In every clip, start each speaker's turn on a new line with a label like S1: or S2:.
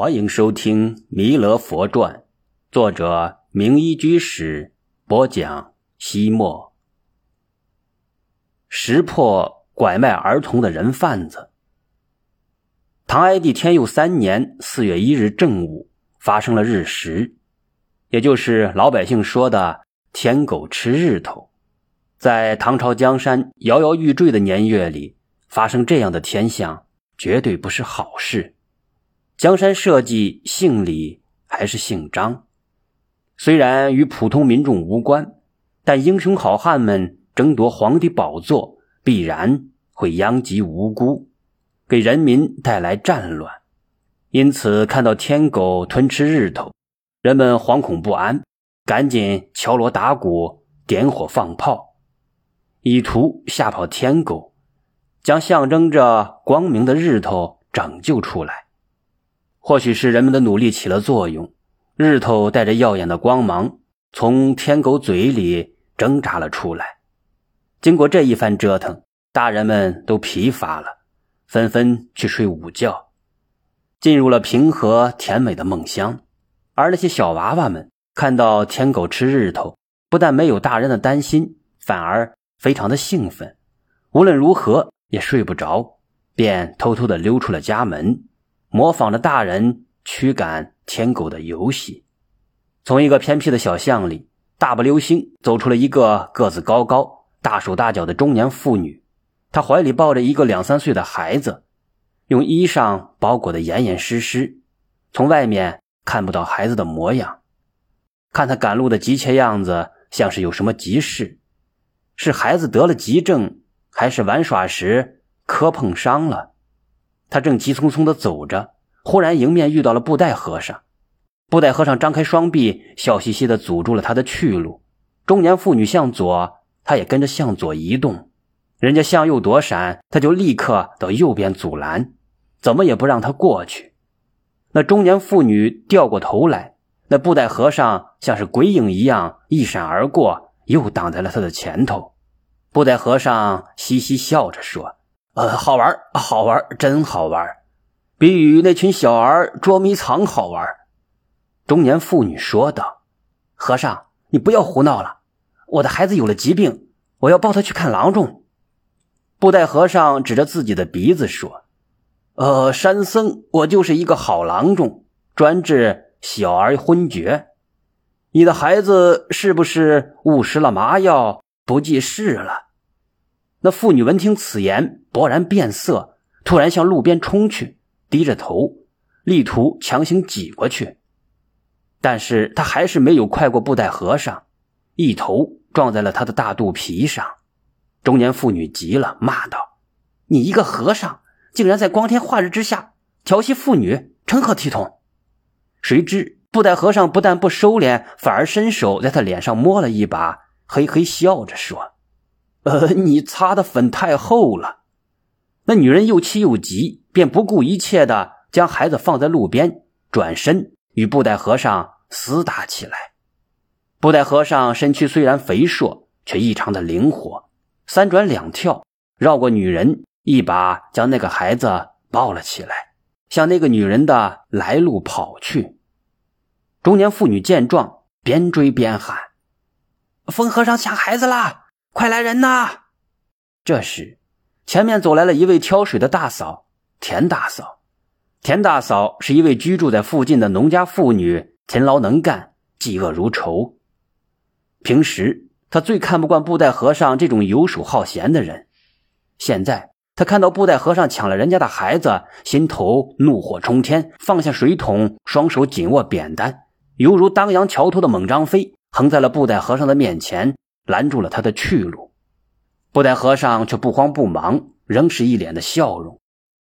S1: 欢迎收听《弥勒佛传》，作者明一居士播讲。西莫识破拐卖儿童的人贩子。唐哀帝天佑三年四月一日正午，发生了日食，也就是老百姓说的“天狗吃日头”。在唐朝江山摇摇欲坠的年月里，发生这样的天象，绝对不是好事。江山社稷姓李还是姓张，虽然与普通民众无关，但英雄好汉们争夺皇帝宝座，必然会殃及无辜，给人民带来战乱。因此，看到天狗吞吃日头，人们惶恐不安，赶紧敲锣打鼓、点火放炮，以图吓跑天狗，将象征着光明的日头拯救出来。或许是人们的努力起了作用，日头带着耀眼的光芒从天狗嘴里挣扎了出来。经过这一番折腾，大人们都疲乏了，纷纷去睡午觉，进入了平和甜美的梦乡。而那些小娃娃们看到天狗吃日头，不但没有大人的担心，反而非常的兴奋。无论如何也睡不着，便偷偷的溜出了家门。模仿着大人驱赶天狗的游戏，从一个偏僻的小巷里，大步流星走出了一个个子高高、大手大脚的中年妇女。她怀里抱着一个两三岁的孩子，用衣裳包裹得严严实实，从外面看不到孩子的模样。看他赶路的急切样子，像是有什么急事。是孩子得了急症，还是玩耍时磕碰伤了？他正急匆匆地走着，忽然迎面遇到了布袋和尚。布袋和尚张开双臂，笑嘻嘻地阻住了他的去路。中年妇女向左，他也跟着向左移动。人家向右躲闪，他就立刻到右边阻拦，怎么也不让他过去。那中年妇女掉过头来，那布袋和尚像是鬼影一样一闪而过，又挡在了他的前头。布袋和尚嘻嘻笑着说。呃，好玩，好玩，真好玩，比与那群小儿捉迷藏好玩。中年妇女说道：“和尚，你不要胡闹了，我的孩子有了疾病，我要抱他去看郎中。”布袋和尚指着自己的鼻子说：“呃，山僧，我就是一个好郎中，专治小儿昏厥。你的孩子是不是误食了麻药，不记事了？”那妇女闻听此言，勃然变色，突然向路边冲去，低着头，力图强行挤过去。但是她还是没有快过布袋和尚，一头撞在了他的大肚皮上。中年妇女急了，骂道：“你一个和尚，竟然在光天化日之下调戏妇女，成何体统？”谁知布袋和尚不但不收敛，反而伸手在他脸上摸了一把，嘿嘿笑着说。呃，你擦的粉太厚了。那女人又气又急，便不顾一切的将孩子放在路边，转身与布袋和尚厮打起来。布袋和尚身躯虽然肥硕，却异常的灵活，三转两跳，绕过女人，一把将那个孩子抱了起来，向那个女人的来路跑去。中年妇女见状，边追边喊：“疯和尚抢孩子啦！”快来人呐！这时，前面走来了一位挑水的大嫂田大嫂。田大嫂是一位居住在附近的农家妇女，勤劳能干，嫉恶如仇。平时她最看不惯布袋和尚这种游手好闲的人。现在她看到布袋和尚抢了人家的孩子，心头怒火冲天，放下水桶，双手紧握扁担，犹如当阳桥头的猛张飞，横在了布袋和尚的面前。拦住了他的去路，布袋和尚却不慌不忙，仍是一脸的笑容，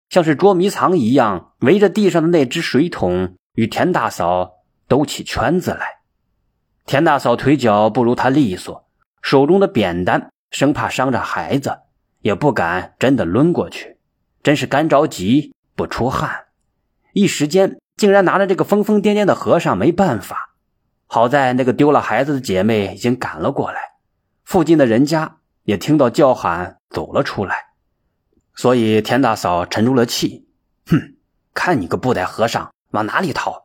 S1: 像是捉迷藏一样，围着地上的那只水桶与田大嫂兜起圈子来。田大嫂腿脚不如他利索，手中的扁担生怕伤着孩子，也不敢真的抡过去，真是干着急不出汗，一时间竟然拿着这个疯疯癫癫的和尚没办法。好在那个丢了孩子的姐妹已经赶了过来。附近的人家也听到叫喊，走了出来，所以田大嫂沉住了气，哼，看你个布袋和尚往哪里逃？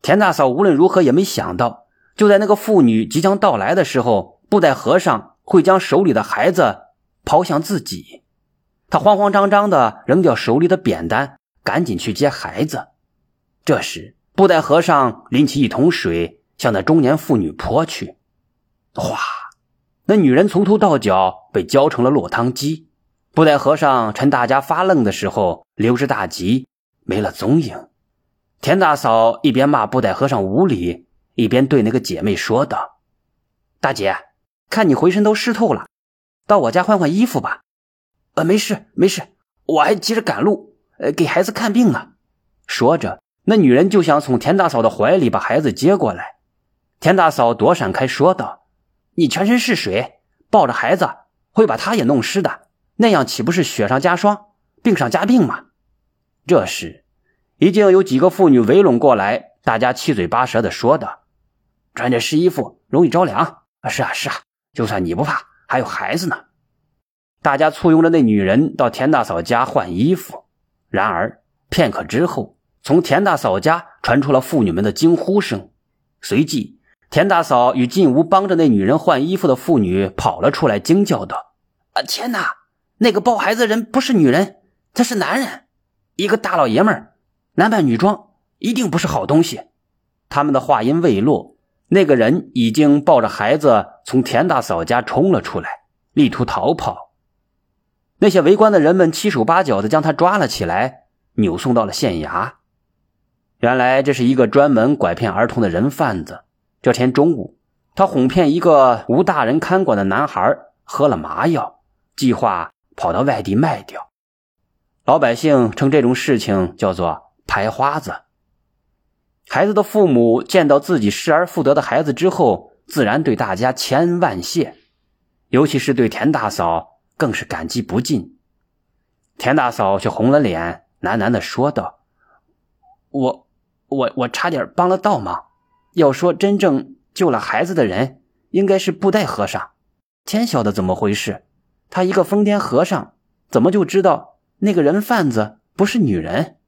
S1: 田大嫂无论如何也没想到，就在那个妇女即将到来的时候，布袋和尚会将手里的孩子抛向自己。他慌慌张张的扔掉手里的扁担，赶紧去接孩子。这时，布袋和尚拎起一桶水，向那中年妇女泼去。哗！那女人从头到脚被浇成了落汤鸡。布袋和尚趁大家发愣的时候溜之大吉，没了踪影。田大嫂一边骂布袋和尚无礼，一边对那个姐妹说道：“大姐，看你浑身都湿透了，到我家换换衣服吧。”“呃，没事没事，我还急着赶路，呃，给孩子看病呢。”说着，那女人就想从田大嫂的怀里把孩子接过来。田大嫂躲闪开，说道：“你全身是水，抱着孩子会把他也弄湿的。”那样岂不是雪上加霜，病上加病吗？这时，已经有几个妇女围拢过来，大家七嘴八舌的说道：“穿着湿衣服容易着凉。”“是啊，是啊，就算你不怕，还有孩子呢。”大家簇拥着那女人到田大嫂家换衣服。然而片刻之后，从田大嫂家传出了妇女们的惊呼声。随即，田大嫂与进屋帮着那女人换衣服的妇女跑了出来，惊叫道：“啊，天哪！”那个抱孩子的人不是女人，他是男人，一个大老爷们儿，男扮女装，一定不是好东西。他们的话音未落，那个人已经抱着孩子从田大嫂家冲了出来，力图逃跑。那些围观的人们七手八脚的将他抓了起来，扭送到了县衙。原来这是一个专门拐骗儿童的人贩子。这天中午，他哄骗一个无大人看管的男孩喝了麻药，计划。跑到外地卖掉，老百姓称这种事情叫做“拍花子”。孩子的父母见到自己失而复得的孩子之后，自然对大家千恩万谢，尤其是对田大嫂更是感激不尽。田大嫂却红了脸，喃喃的说道：“我、我、我差点帮了倒忙。要说真正救了孩子的人，应该是布袋和尚。天晓得怎么回事。”他一个疯癫和尚，怎么就知道那个人贩子不是女人？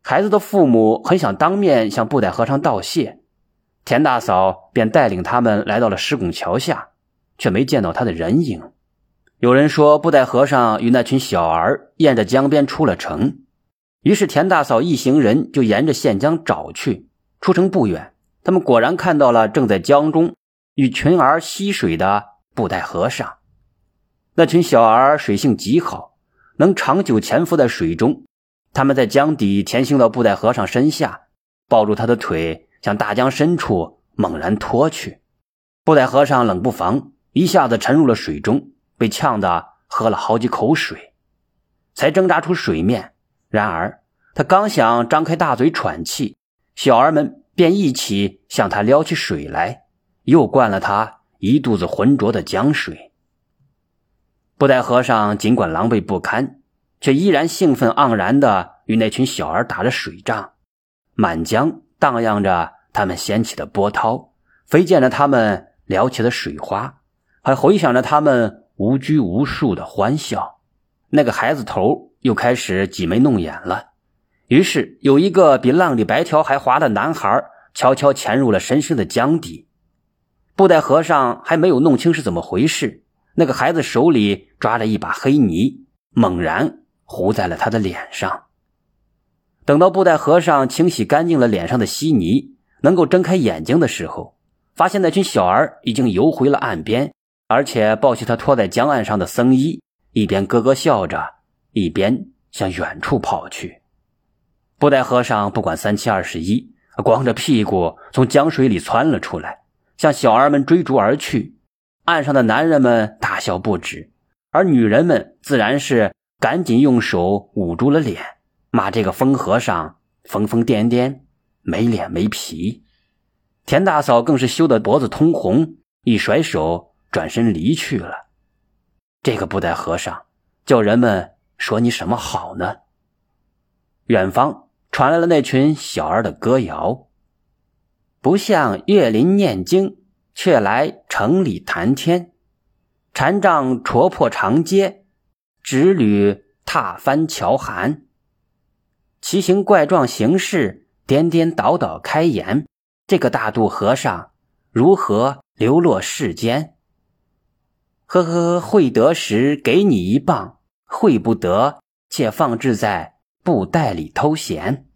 S1: 孩子的父母很想当面向布袋和尚道谢，田大嫂便带领他们来到了石拱桥下，却没见到他的人影。有人说布袋和尚与那群小儿沿着江边出了城，于是田大嫂一行人就沿着县江找去。出城不远，他们果然看到了正在江中与群儿嬉水的布袋和尚。那群小儿水性极好，能长久潜伏在水中。他们在江底潜行到布袋和尚身下，抱住他的腿，向大江深处猛然拖去。布袋和尚冷不防，一下子沉入了水中，被呛得喝了好几口水，才挣扎出水面。然而，他刚想张开大嘴喘气，小儿们便一起向他撩起水来，又灌了他一肚子浑浊的江水。布袋和尚尽管狼狈不堪，却依然兴奋盎然地与那群小儿打着水仗。满江荡漾着他们掀起的波涛，飞溅着他们撩起的水花，还回响着他们无拘无束的欢笑。那个孩子头又开始挤眉弄眼了。于是，有一个比浪里白条还滑的男孩悄悄潜入了深深的江底。布袋和尚还没有弄清是怎么回事。那个孩子手里抓着一把黑泥，猛然糊在了他的脸上。等到布袋和尚清洗干净了脸上的稀泥，能够睁开眼睛的时候，发现那群小儿已经游回了岸边，而且抱起他拖在江岸上的僧衣，一边咯咯笑着，一边向远处跑去。布袋和尚不管三七二十一，光着屁股从江水里窜了出来，向小儿们追逐而去。岸上的男人们大笑不止，而女人们自然是赶紧用手捂住了脸，骂这个疯和尚疯疯癫癫、没脸没皮。田大嫂更是羞得脖子通红，一甩手转身离去了。这个布袋和尚叫人们说你什么好呢？远方传来了那群小儿的歌谣：“不像岳林念经。”却来城里谈天，禅杖戳破长街，直履踏翻桥寒。奇形怪状形式，颠颠倒倒开言，这个大肚和尚如何流落世间？呵呵，会得时给你一棒，会不得且放置在布袋里偷闲。